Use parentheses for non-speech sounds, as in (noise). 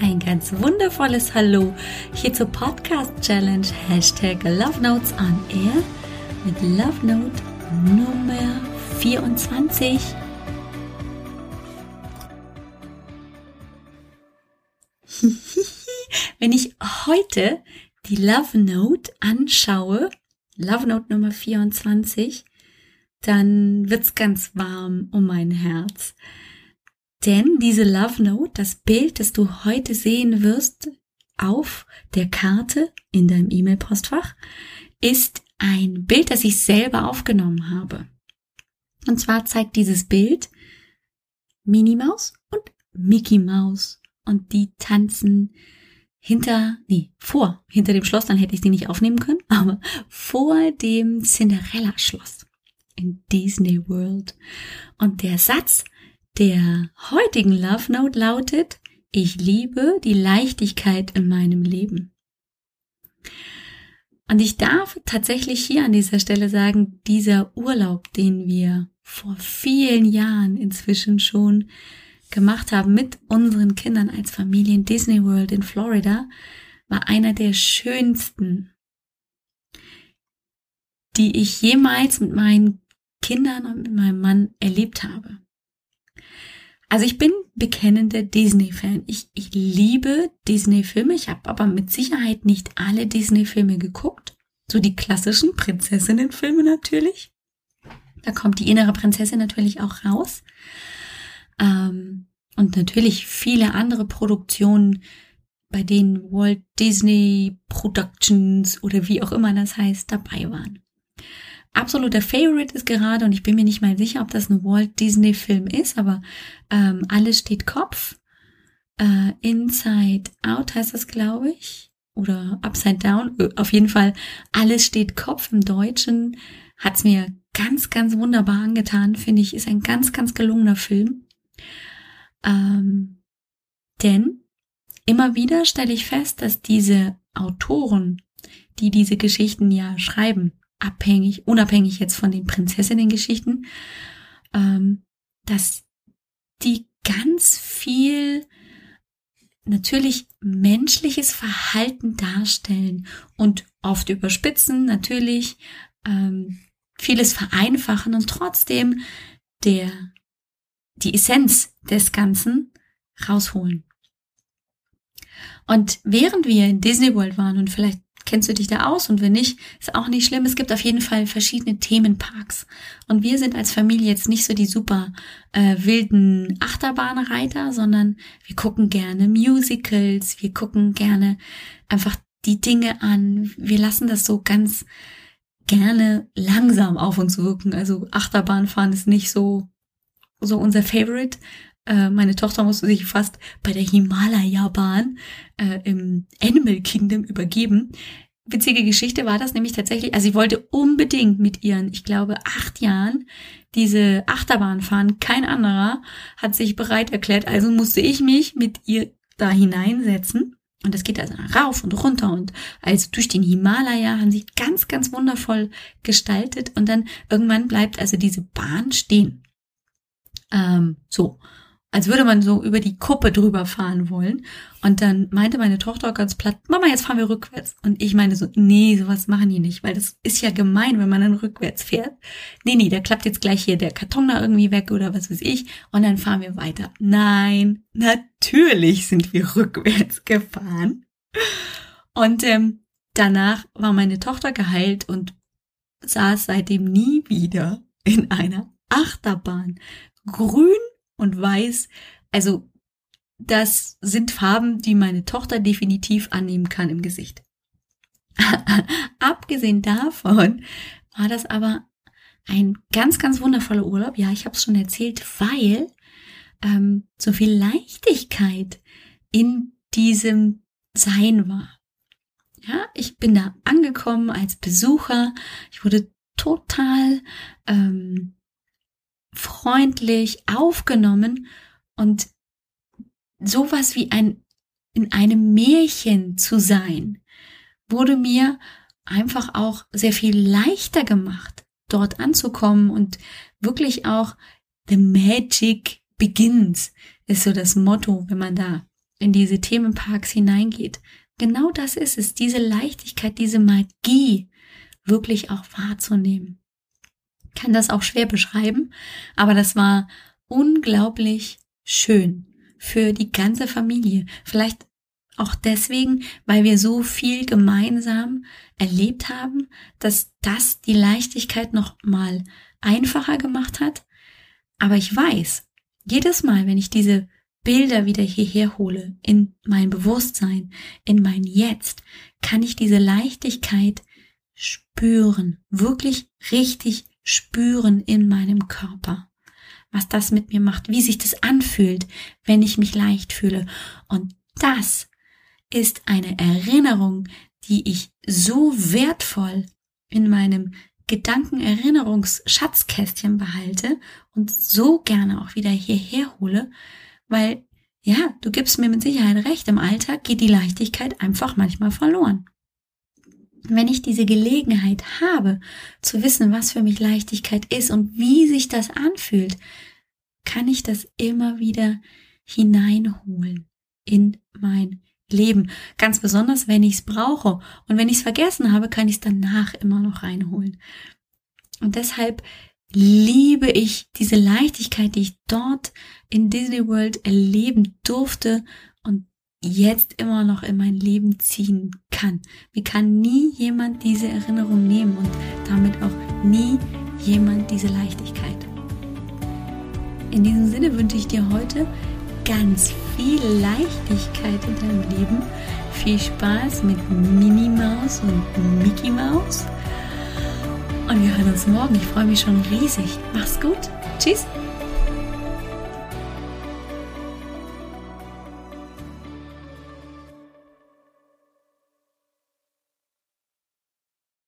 ein ganz wundervolles Hallo hier zur Podcast Challenge Hashtag Love Notes on Air mit Love Note Nummer 24. (laughs) Wenn ich heute die Love Note anschaue, Love Note Nummer 24, dann wird's ganz warm um mein Herz. Denn diese Love Note, das Bild, das du heute sehen wirst auf der Karte in deinem E-Mail-Postfach, ist ein Bild, das ich selber aufgenommen habe. Und zwar zeigt dieses Bild Minnie Maus und Mickey Maus und die tanzen hinter, nee, vor, hinter dem Schloss, dann hätte ich sie nicht aufnehmen können, (laughs) aber vor dem Cinderella-Schloss in Disney World. Und der Satz der heutigen Love Note lautet, ich liebe die Leichtigkeit in meinem Leben. Und ich darf tatsächlich hier an dieser Stelle sagen, dieser Urlaub, den wir vor vielen Jahren inzwischen schon gemacht haben mit unseren Kindern als Familie in Disney World in Florida, war einer der schönsten, die ich jemals mit meinen Kindern und mit meinem Mann erlebt habe. Also ich bin bekennender Disney-Fan. Ich, ich liebe Disney-Filme. Ich habe aber mit Sicherheit nicht alle Disney-Filme geguckt. So die klassischen Prinzessinnen-Filme natürlich. Da kommt die innere Prinzessin natürlich auch raus. Ähm, und natürlich viele andere Produktionen, bei denen Walt Disney Productions oder wie auch immer das heißt, dabei waren absoluter Favorite ist gerade, und ich bin mir nicht mal sicher, ob das ein Walt Disney Film ist, aber ähm, Alles steht Kopf. Äh, Inside Out heißt das, glaube ich. Oder Upside Down. Äh, auf jeden Fall, Alles steht Kopf im Deutschen. Hat's mir ganz, ganz wunderbar angetan, finde ich. Ist ein ganz, ganz gelungener Film. Ähm, denn immer wieder stelle ich fest, dass diese Autoren, die diese Geschichten ja schreiben, abhängig, unabhängig jetzt von den Prinzessinnen-Geschichten, ähm, dass die ganz viel natürlich menschliches Verhalten darstellen und oft überspitzen, natürlich ähm, vieles vereinfachen und trotzdem der die Essenz des Ganzen rausholen. Und während wir in Disney World waren und vielleicht Kennst du dich da aus? Und wenn nicht, ist auch nicht schlimm. Es gibt auf jeden Fall verschiedene Themenparks. Und wir sind als Familie jetzt nicht so die super äh, wilden Achterbahnreiter, sondern wir gucken gerne Musicals, wir gucken gerne einfach die Dinge an. Wir lassen das so ganz gerne langsam auf uns wirken. Also Achterbahnfahren ist nicht so so unser Favorite. Äh, meine Tochter musste sich fast bei der Himalaya-Bahn äh, im Animal Kingdom übergeben. Witzige Geschichte war das nämlich tatsächlich, also sie wollte unbedingt mit ihren, ich glaube, acht Jahren diese Achterbahn fahren. Kein anderer hat sich bereit erklärt, also musste ich mich mit ihr da hineinsetzen. Und das geht also rauf und runter und also durch den Himalaya haben sie ganz, ganz wundervoll gestaltet und dann irgendwann bleibt also diese Bahn stehen. Ähm, so als würde man so über die Kuppe drüber fahren wollen. Und dann meinte meine Tochter ganz platt, Mama, jetzt fahren wir rückwärts. Und ich meine so, nee, sowas machen die nicht, weil das ist ja gemein, wenn man dann rückwärts fährt. Nee, nee, da klappt jetzt gleich hier der Karton da irgendwie weg oder was weiß ich. Und dann fahren wir weiter. Nein, natürlich sind wir rückwärts gefahren. Und ähm, danach war meine Tochter geheilt und saß seitdem nie wieder in einer Achterbahn. Grün und weiß. Also das sind Farben, die meine Tochter definitiv annehmen kann im Gesicht. (laughs) Abgesehen davon war das aber ein ganz, ganz wundervoller Urlaub. Ja, ich habe es schon erzählt, weil ähm, so viel Leichtigkeit in diesem Sein war. Ja, ich bin da angekommen als Besucher. Ich wurde total ähm, freundlich aufgenommen und sowas wie ein in einem Märchen zu sein, wurde mir einfach auch sehr viel leichter gemacht, dort anzukommen und wirklich auch the magic begins ist so das Motto, wenn man da in diese Themenparks hineingeht. Genau das ist es, diese Leichtigkeit, diese Magie wirklich auch wahrzunehmen. Kann das auch schwer beschreiben, aber das war unglaublich schön für die ganze Familie. Vielleicht auch deswegen, weil wir so viel gemeinsam erlebt haben, dass das die Leichtigkeit noch mal einfacher gemacht hat. Aber ich weiß, jedes Mal, wenn ich diese Bilder wieder hierher hole, in mein Bewusstsein, in mein Jetzt, kann ich diese Leichtigkeit spüren, wirklich richtig spüren in meinem Körper, was das mit mir macht, wie sich das anfühlt, wenn ich mich leicht fühle. Und das ist eine Erinnerung, die ich so wertvoll in meinem Gedankenerinnerungsschatzkästchen behalte und so gerne auch wieder hierher hole, weil ja, du gibst mir mit Sicherheit recht, im Alltag geht die Leichtigkeit einfach manchmal verloren. Wenn ich diese Gelegenheit habe, zu wissen, was für mich Leichtigkeit ist und wie sich das anfühlt, kann ich das immer wieder hineinholen in mein Leben. Ganz besonders, wenn ich es brauche. Und wenn ich es vergessen habe, kann ich es danach immer noch reinholen. Und deshalb liebe ich diese Leichtigkeit, die ich dort in Disney World erleben durfte und jetzt immer noch in mein Leben ziehen kann. Mir kann nie jemand diese Erinnerung nehmen und damit auch nie jemand diese Leichtigkeit. In diesem Sinne wünsche ich dir heute ganz viel Leichtigkeit in deinem Leben. Viel Spaß mit Minnie Maus und Mickey Maus und wir hören uns morgen. Ich freue mich schon riesig. Mach's gut. Tschüss.